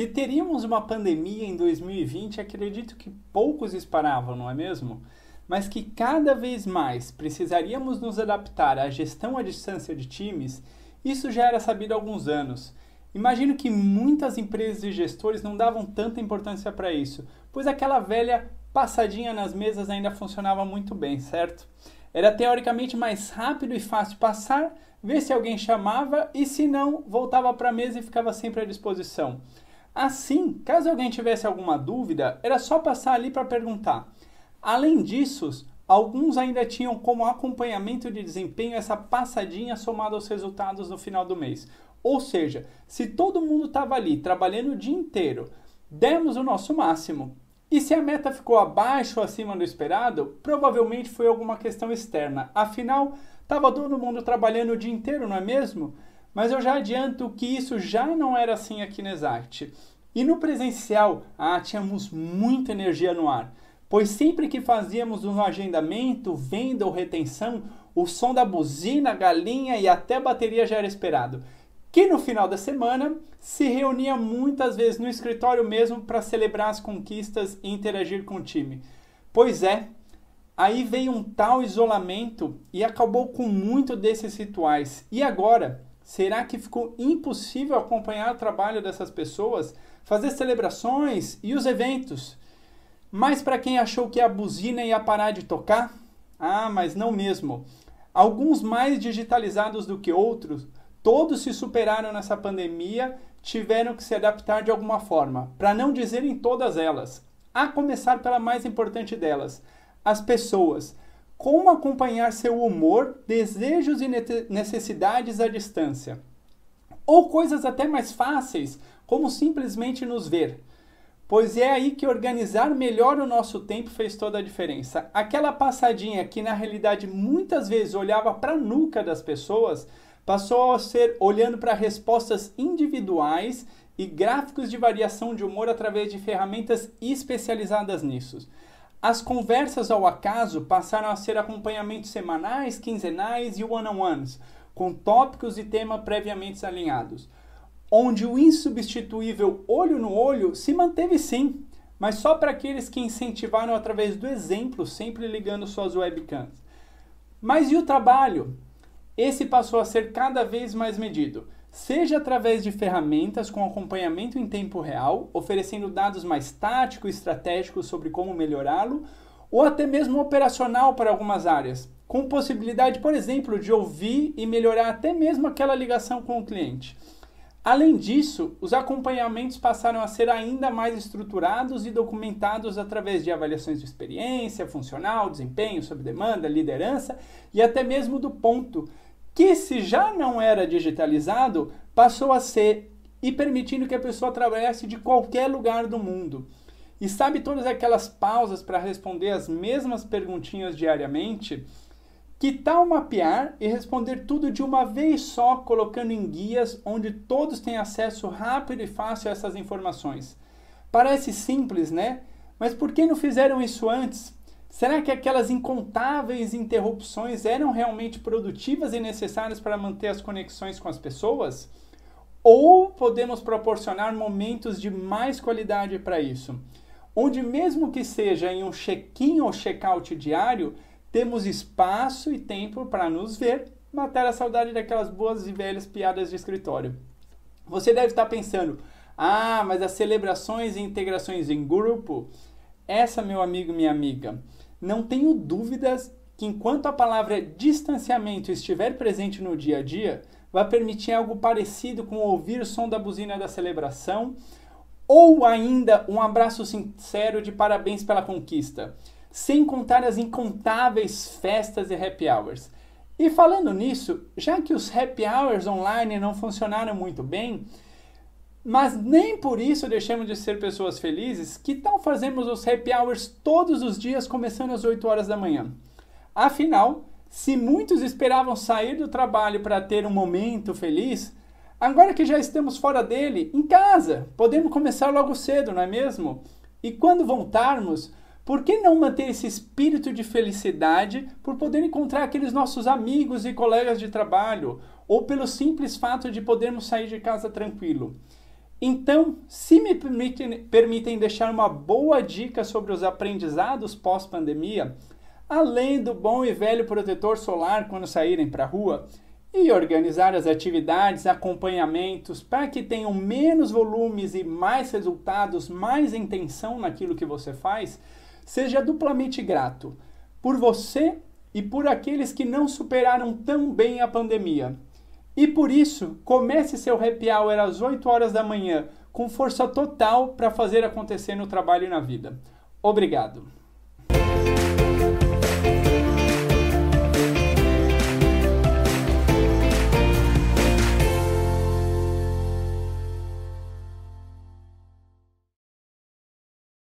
Que teríamos uma pandemia em 2020, acredito que poucos esperavam, não é mesmo? Mas que cada vez mais precisaríamos nos adaptar à gestão à distância de times, isso já era sabido há alguns anos. Imagino que muitas empresas e gestores não davam tanta importância para isso, pois aquela velha passadinha nas mesas ainda funcionava muito bem, certo? Era teoricamente mais rápido e fácil passar, ver se alguém chamava e se não, voltava para a mesa e ficava sempre à disposição. Assim, caso alguém tivesse alguma dúvida, era só passar ali para perguntar. Além disso, alguns ainda tinham como acompanhamento de desempenho essa passadinha somada aos resultados no final do mês. Ou seja, se todo mundo estava ali trabalhando o dia inteiro, demos o nosso máximo. E se a meta ficou abaixo ou acima do esperado, provavelmente foi alguma questão externa. Afinal, estava todo mundo trabalhando o dia inteiro, não é mesmo? Mas eu já adianto que isso já não era assim aqui na Exact. E no presencial, ah, tínhamos muita energia no ar, pois sempre que fazíamos um agendamento, venda ou retenção, o som da buzina, galinha e até bateria já era esperado que no final da semana se reunia muitas vezes no escritório mesmo para celebrar as conquistas e interagir com o time. Pois é, aí veio um tal isolamento e acabou com muito desses rituais. E agora, será que ficou impossível acompanhar o trabalho dessas pessoas, fazer celebrações e os eventos? Mas para quem achou que a buzina ia parar de tocar? Ah, mas não mesmo. Alguns mais digitalizados do que outros todos se superaram nessa pandemia, tiveram que se adaptar de alguma forma, para não dizer em todas elas. A começar pela mais importante delas, as pessoas. Como acompanhar seu humor, desejos e necessidades à distância. Ou coisas até mais fáceis, como simplesmente nos ver. Pois é aí que organizar melhor o nosso tempo fez toda a diferença. Aquela passadinha que na realidade muitas vezes olhava para a nuca das pessoas, passou a ser olhando para respostas individuais e gráficos de variação de humor através de ferramentas especializadas nisso. As conversas ao acaso passaram a ser acompanhamentos semanais, quinzenais e one-on-ones, com tópicos e tema previamente alinhados, onde o insubstituível olho no olho se manteve sim, mas só para aqueles que incentivaram através do exemplo, sempre ligando suas webcams. Mas e o trabalho? esse passou a ser cada vez mais medido, seja através de ferramentas com acompanhamento em tempo real, oferecendo dados mais táticos e estratégicos sobre como melhorá-lo, ou até mesmo operacional para algumas áreas, com possibilidade, por exemplo, de ouvir e melhorar até mesmo aquela ligação com o cliente. Além disso, os acompanhamentos passaram a ser ainda mais estruturados e documentados através de avaliações de experiência, funcional, desempenho, sob demanda, liderança e até mesmo do ponto, que se já não era digitalizado, passou a ser e permitindo que a pessoa trabalhasse de qualquer lugar do mundo. E sabe todas aquelas pausas para responder as mesmas perguntinhas diariamente? Que tal mapear e responder tudo de uma vez só, colocando em guias onde todos têm acesso rápido e fácil a essas informações? Parece simples, né? Mas por que não fizeram isso antes? Será que aquelas incontáveis interrupções eram realmente produtivas e necessárias para manter as conexões com as pessoas? Ou podemos proporcionar momentos de mais qualidade para isso? Onde, mesmo que seja em um check-in ou check-out diário, temos espaço e tempo para nos ver, matar a saudade daquelas boas e velhas piadas de escritório. Você deve estar pensando, ah, mas as celebrações e integrações em grupo, essa, meu amigo, minha amiga, não tenho dúvidas que enquanto a palavra distanciamento estiver presente no dia a dia, vai permitir algo parecido com ouvir o som da buzina da celebração ou ainda um abraço sincero de parabéns pela conquista, sem contar as incontáveis festas e happy hours. E falando nisso, já que os happy hours online não funcionaram muito bem, mas nem por isso deixamos de ser pessoas felizes. Que tal fazermos os happy hours todos os dias, começando às 8 horas da manhã? Afinal, se muitos esperavam sair do trabalho para ter um momento feliz, agora que já estamos fora dele, em casa, podemos começar logo cedo, não é mesmo? E quando voltarmos, por que não manter esse espírito de felicidade por poder encontrar aqueles nossos amigos e colegas de trabalho, ou pelo simples fato de podermos sair de casa tranquilo? Então, se me permitem, permitem deixar uma boa dica sobre os aprendizados pós-pandemia, além do bom e velho protetor solar quando saírem para a rua, e organizar as atividades, acompanhamentos para que tenham menos volumes e mais resultados, mais intenção naquilo que você faz, seja duplamente grato por você e por aqueles que não superaram tão bem a pandemia. E por isso, comece seu happy hour às 8 horas da manhã, com força total para fazer acontecer no trabalho e na vida. Obrigado.